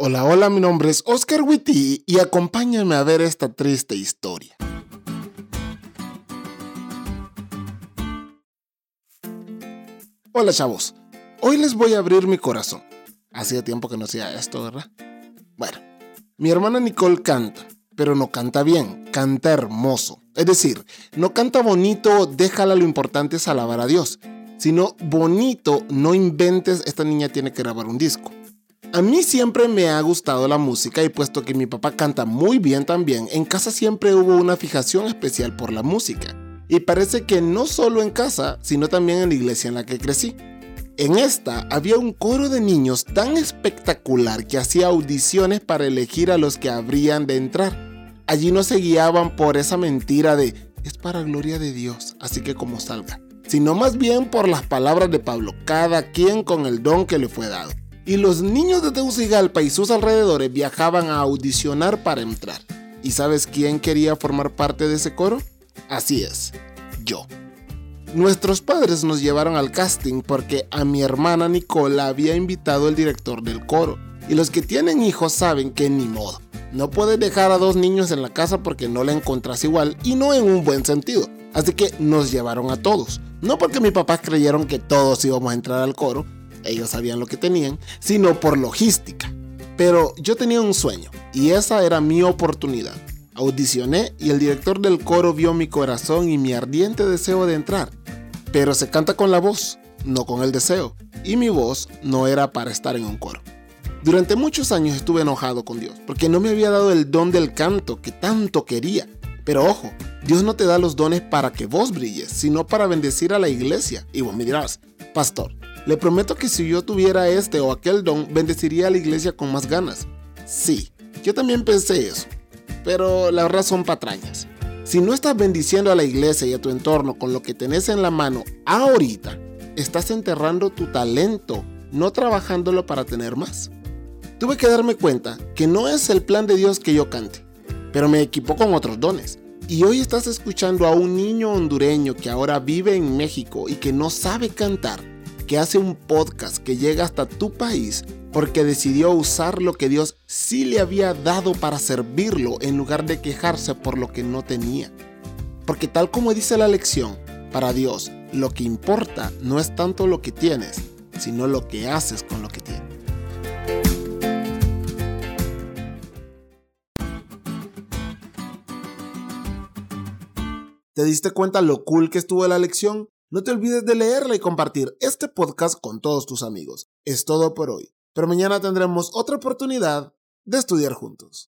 Hola, hola, mi nombre es Oscar Witty y acompáñame a ver esta triste historia. Hola chavos, hoy les voy a abrir mi corazón. Hacía tiempo que no hacía esto, ¿verdad? Bueno, mi hermana Nicole canta, pero no canta bien, canta hermoso. Es decir, no canta bonito, déjala lo importante es alabar a Dios, sino bonito, no inventes, esta niña tiene que grabar un disco. A mí siempre me ha gustado la música y puesto que mi papá canta muy bien también, en casa siempre hubo una fijación especial por la música. Y parece que no solo en casa, sino también en la iglesia en la que crecí. En esta había un coro de niños tan espectacular que hacía audiciones para elegir a los que habrían de entrar. Allí no se guiaban por esa mentira de es para gloria de Dios, así que como salga, sino más bien por las palabras de Pablo, cada quien con el don que le fue dado y los niños de Tegucigalpa y sus alrededores viajaban a audicionar para entrar. ¿Y sabes quién quería formar parte de ese coro? Así es, yo. Nuestros padres nos llevaron al casting porque a mi hermana Nicola había invitado el director del coro. Y los que tienen hijos saben que ni modo. No puedes dejar a dos niños en la casa porque no la encontrás igual y no en un buen sentido. Así que nos llevaron a todos. No porque mis papás creyeron que todos íbamos a entrar al coro, ellos sabían lo que tenían, sino por logística. Pero yo tenía un sueño y esa era mi oportunidad. Audicioné y el director del coro vio mi corazón y mi ardiente deseo de entrar. Pero se canta con la voz, no con el deseo. Y mi voz no era para estar en un coro. Durante muchos años estuve enojado con Dios porque no me había dado el don del canto que tanto quería. Pero ojo, Dios no te da los dones para que vos brilles, sino para bendecir a la iglesia. Y vos me dirás, pastor, le prometo que si yo tuviera este o aquel don, bendeciría a la iglesia con más ganas. Sí, yo también pensé eso, pero la verdad son patrañas. Si no estás bendiciendo a la iglesia y a tu entorno con lo que tenés en la mano ahorita, estás enterrando tu talento, no trabajándolo para tener más. Tuve que darme cuenta que no es el plan de Dios que yo cante, pero me equipó con otros dones. Y hoy estás escuchando a un niño hondureño que ahora vive en México y que no sabe cantar que hace un podcast que llega hasta tu país porque decidió usar lo que Dios sí le había dado para servirlo en lugar de quejarse por lo que no tenía. Porque tal como dice la lección, para Dios lo que importa no es tanto lo que tienes, sino lo que haces con lo que tienes. ¿Te diste cuenta lo cool que estuvo la lección? No te olvides de leerla y compartir este podcast con todos tus amigos. Es todo por hoy, pero mañana tendremos otra oportunidad de estudiar juntos.